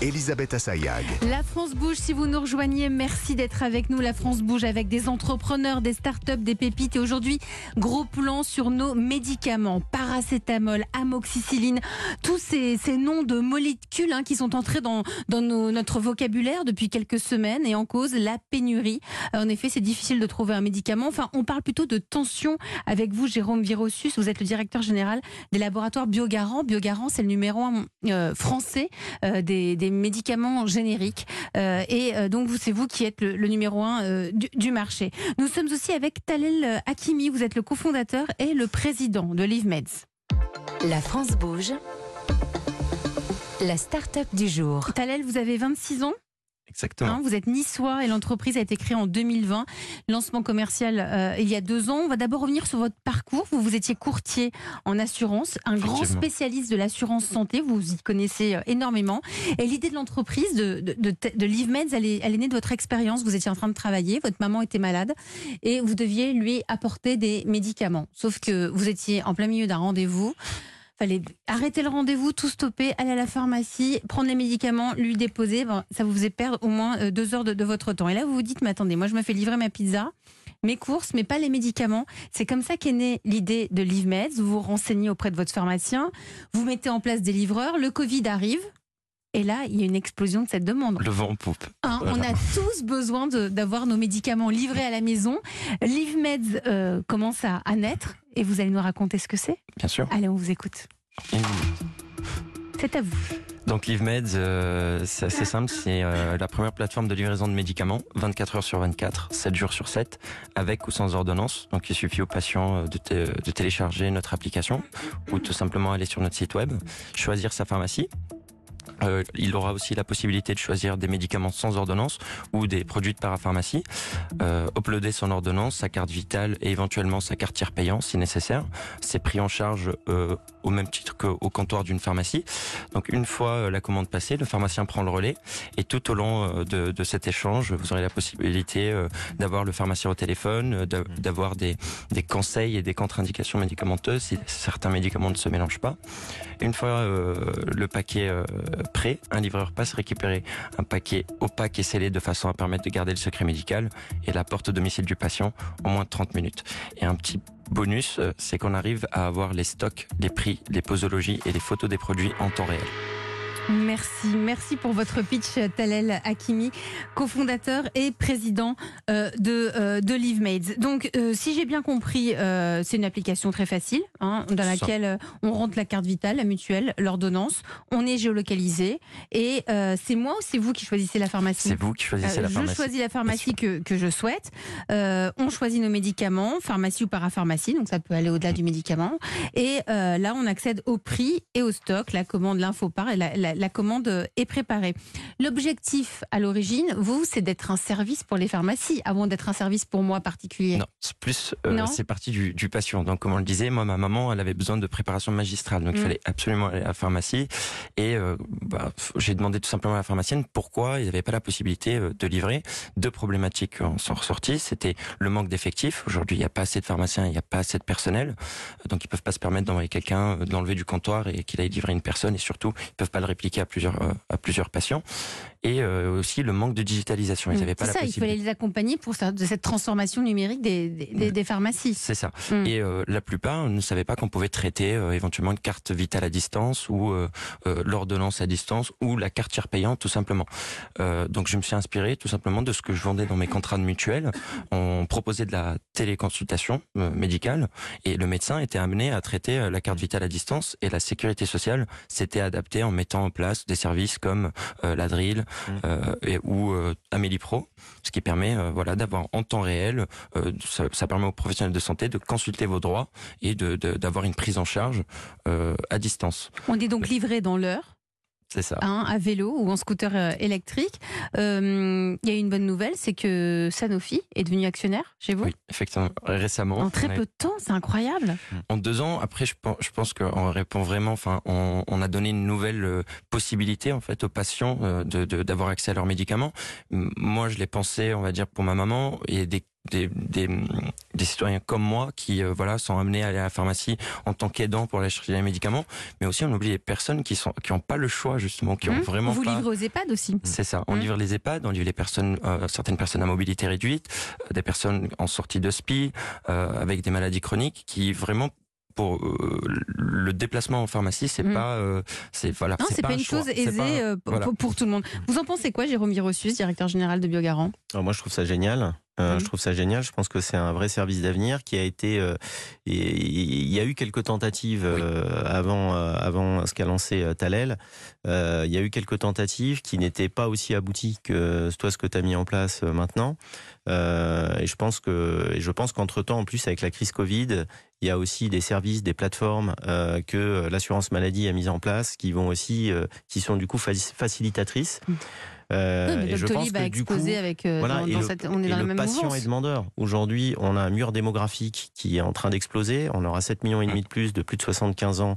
Elisabeth Assayag. La France bouge, si vous nous rejoignez, merci d'être avec nous. La France bouge avec des entrepreneurs, des startups, des pépites. Et aujourd'hui, gros plan sur nos médicaments. Paracétamol, amoxicilline, tous ces, ces noms de molécules hein, qui sont entrés dans, dans notre vocabulaire depuis quelques semaines et en cause la pénurie. Euh, En effet, c'est difficile de trouver un médicament. Enfin, on parle plutôt de tension avec vous, Jérôme Virossus. Vous êtes le directeur général des laboratoires Biogarant. Biogarant, c'est le numéro un euh, français euh, des médicaments génériques. Euh, et euh, donc, c'est vous qui êtes le, le numéro un euh, du, du marché. Nous sommes aussi avec Talel Hakimi. Vous êtes le cofondateur et le président de LiveMeds. la France bouge. La start-up du jour. Talel, vous avez 26 ans? Exactement. hein, vous êtes niçois et l'entreprise a été créée en 2020. Lancement commercial euh, il y a deux ans. On va d'abord revenir sur votre parcours. Vous, vous étiez courtier en assurance, un grand spécialiste de l'assurance santé. Vous y connaissez euh, énormément. Et l'idée de l'entreprise, de, de, de, de LiveMeds, elle est, elle est née de votre expérience. Vous étiez en train de travailler, votre maman était malade et vous deviez lui apporter des médicaments. Sauf que vous étiez en plein milieu d'un rendez-vous. Fallait arrêter le rendez-vous, tout stopper, aller à la pharmacie, prendre les médicaments, lui déposer. Bon, ça vous faisait perdre au moins euh, deux heures de, de votre temps. Et là, vous vous dites, mais attendez, moi, je me fais livrer ma pizza, mes courses, mais pas les médicaments. C'est comme ça qu'est née l'idée de LiveMeds. Vous vous renseignez auprès de votre pharmacien, vous mettez en place des livreurs, le Covid arrive. Et là, il y a une explosion de cette demande. Le vent en poupe. Hein, Voilà. On a tous besoin d'avoir nos médicaments livrés à la maison. LiveMeds euh, commence à, à naître et vous allez nous raconter ce que c'est. Bien sûr. Allez, on vous écoute. C'est à vous. Donc LiveMeds, euh, c'est assez simple, c'est euh, la première plateforme de livraison de médicaments, 24 heures sur 24, 7 jours sur 7, avec ou sans ordonnance. Donc il suffit aux patients euh, de télécharger notre application ou tout simplement aller sur notre site web, choisir sa pharmacie. Euh, il aura aussi la possibilité de choisir des médicaments sans ordonnance ou des produits de parapharmacie, euh, uploader son ordonnance, sa carte vitale et éventuellement sa carte tiers payant si nécessaire. C'est pris en charge euh, au même titre qu'au comptoir d'une pharmacie. Donc une fois la commande passée, le pharmacien prend le relais et tout au long de, cet échange, vous aurez la possibilité d'avoir le pharmacien au téléphone, d'a- d'avoir des, des conseils et des contre-indications médicamenteuses si certains médicaments ne se mélangent pas. Une fois euh, le paquet euh, prêt, un livreur passe récupérer un paquet opaque et scellé de façon à permettre de garder le secret médical et la porte au domicile du patient en moins de 30 minutes. Et un petit bonus, euh, c'est qu'on arrive à avoir les stocks, les prix, les posologies et les photos des produits en temps réel. Merci, merci pour votre pitch, Talel Hakimi, cofondateur et président euh, de, euh, de LiveMaids. Donc, euh, si j'ai bien compris, euh, c'est une application très facile, hein, dans laquelle euh, on rentre la carte vitale, la mutuelle, l'ordonnance, on est géolocalisé, et euh, c'est moi ou c'est vous qui choisissez la pharmacie? C'est vous qui choisissez la je pharmacie. choisis la pharmacie que, que je souhaite. Euh, on choisit nos médicaments, pharmacie ou parapharmacie, donc ça peut aller au-delà du médicament. Et euh, là, on accède au prix et au stock. La commande, l'infopar, et la, la, la commande est préparée. L'objectif à l'origine, vous, c'est d'être un service pour les pharmacies, avant d'être un service pour moi particulier. Non, c'est plus, euh, c'est parti du, du patient. Donc, comme on le disait, moi, ma maman, elle avait besoin de préparation magistrale. Donc, il Mm. fallait absolument aller à la pharmacie. Et euh, bah, j'ai demandé tout simplement à la pharmacienne pourquoi il n'y avait pas la possibilité euh, de livrer. Deux problématiques en sont ressorties. C'était le manque d'effectifs. Aujourd'hui, il n'y a pas assez de pharmaciens, il n'y a pas assez de personnel. Donc, ils peuvent pas se permettre d'envoyer quelqu'un, de l'enlever du comptoir et qu'il aille livrer une personne. Et surtout, ils peuvent pas le répliquer à plusieurs, euh, à plusieurs patients. Et euh, aussi le manque de digitalisation. Ils Mm. n'avaient pas C'est la ça, il possibilité. fallait les accompagner pour cette transformation numérique des, des, des- des pharmacies. C'est ça. Mm. Et euh, la plupart ne savaient pas qu'on pouvait traiter euh, éventuellement une carte vitale à distance ou l'ordonnance à distance ou la carte tiers payante tout simplement. Euh, donc je me suis inspiré tout simplement de ce que je vendais dans mes contrats de mutuelle. On proposait de la téléconsultation euh, médicale et le médecin était amené à traiter la carte vitale à distance et la sécurité sociale s'était adaptée en mettant en place des services comme euh, la Drill euh, ou euh, Amélie Pro, ce qui permet euh, voilà d'avoir en temps réel euh, ça, permet aux professionnels de santé de consulter vos droits et de- de- d'avoir une prise en charge à distance. On est donc livré dans l'heure. C'est ça. hein, à vélo ou en scooter euh, électrique. Euh, Il y a une bonne nouvelle, c'est que Sanofi est devenu actionnaire chez vous. Oui, effectivement. Récemment, En très a- peu de temps, c'est incroyable. en deux ans. Après, je pense, je pense qu'on répond vraiment. Enfin, on, on a donné une nouvelle euh, possibilité en fait aux patients euh, de de- d'avoir accès à leurs médicaments. Moi, je l'ai pensé, on va dire, pour ma maman et des des, des, des, citoyens comme moi qui euh, voilà sont amenés à aller à la pharmacie en tant qu'aidants pour aller chercher les médicaments, mais aussi on oublie les personnes qui sont qui ont pas le choix justement, qui ont Mmh. vraiment Vous pas. livrez aux EHPAD aussi. C'est ça. On Mmh. livre les EHPAD, on livre les personnes, euh, certaines personnes à mobilité réduite, euh, des personnes en sortie de SPI, euh, avec des maladies chroniques, qui vraiment pour euh, le déplacement en pharmacie, c'est Mm. pas, euh, c'est voilà, Non, c'est pas, un une chose aisée pas- euh, pour, voilà. pour tout le monde. Vous en pensez quoi, Jérôme Virossus, directeur général de Biogarant? Alors moi, je trouve ça génial. Euh, Mhm. Je trouve ça génial. Je pense que c'est un vrai service d'avenir qui a été. euh, et- il y a eu quelques tentatives euh, avant, avant ce qu'a lancé Talel. Il y a eu quelques tentatives qui n'étaient pas aussi abouties que toi ce que tu as mis en place maintenant. Et je pense que, et je pense qu'entre temps, en plus avec la crise Covid, il y a aussi des services, des plateformes euh, que l'assurance maladie a mis en place, qui vont aussi, euh, qui sont du coup faci- facilitatrices. Oui, Euh, mais et je pense que du coup, avec. euh, voilà, dans, et dans le, cette, on est et dans le même patient mouvance. est demandeur. Aujourd'hui, on a un mur démographique qui est en train d'exploser. On aura 7 millions et demi de plus, de plus de 75 ans, euh,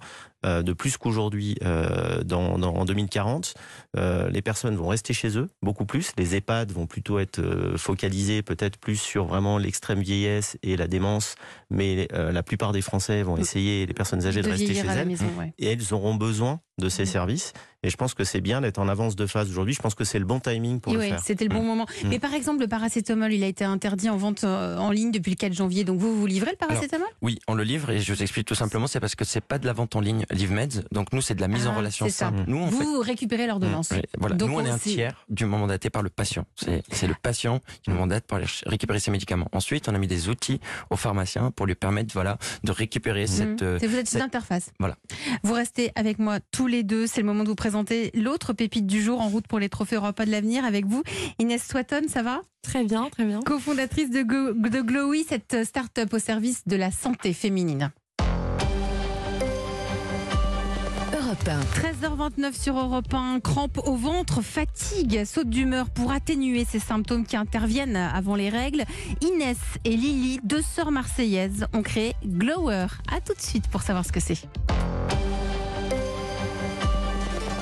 de plus qu'aujourd'hui euh, dans, dans- en 2040. Euh, les personnes vont rester chez eux beaucoup plus. Les EHPAD vont plutôt être euh, focalisés peut-être plus sur vraiment l'extrême vieillesse et la démence, mais euh, la plupart des Français vont essayer, les personnes âgées, de, de rester chez elles maison, ouais. et elles auront besoin de ces Mm. services. Et je pense que c'est bien d'être en avance de phase aujourd'hui. Je pense que c'est le bon timing pour Et le ouais, faire. c'était le bon Mm. moment. Mm. Mais par exemple, le paracétamol, il a été interdit en vente euh, en ligne depuis le 4 janvier. Donc vous, vous livrez le paracétamol? Oui, on le livre et je vous explique tout simplement, c'est parce que c'est pas de la vente en ligne LiveMeds, donc nous c'est de la mise Ah, en relation c'est ça. simple. Nous on fait Vous récupérez l'ordonnance. Ouais, voilà. Donc, nous, on est un tiers du moment mandaté par le patient. C'est le patient qui nous mandate pour aller récupérer ses médicaments. Ensuite, on a mis des outils au pharmacien pour lui permettre voilà, de récupérer cette... euh, vous êtes cette- une interface. Voilà. Vous restez avec moi tous les deux. C'est le moment de vous présenter l'autre pépite du jour en route pour les trophées Europa de l'avenir avec vous. Inès Swatton, ça va? Très bien, très bien. Co-fondatrice de, Go- de Glowy, cette start-up au service de la santé féminine. Europe 1. 13h29 sur Europe 1, crampe au ventre, fatigue, saute d'humeur pour atténuer ces symptômes qui interviennent avant les règles. Inès et Lily, deux sœurs marseillaises, ont créé Glower. À tout de suite pour savoir ce que c'est.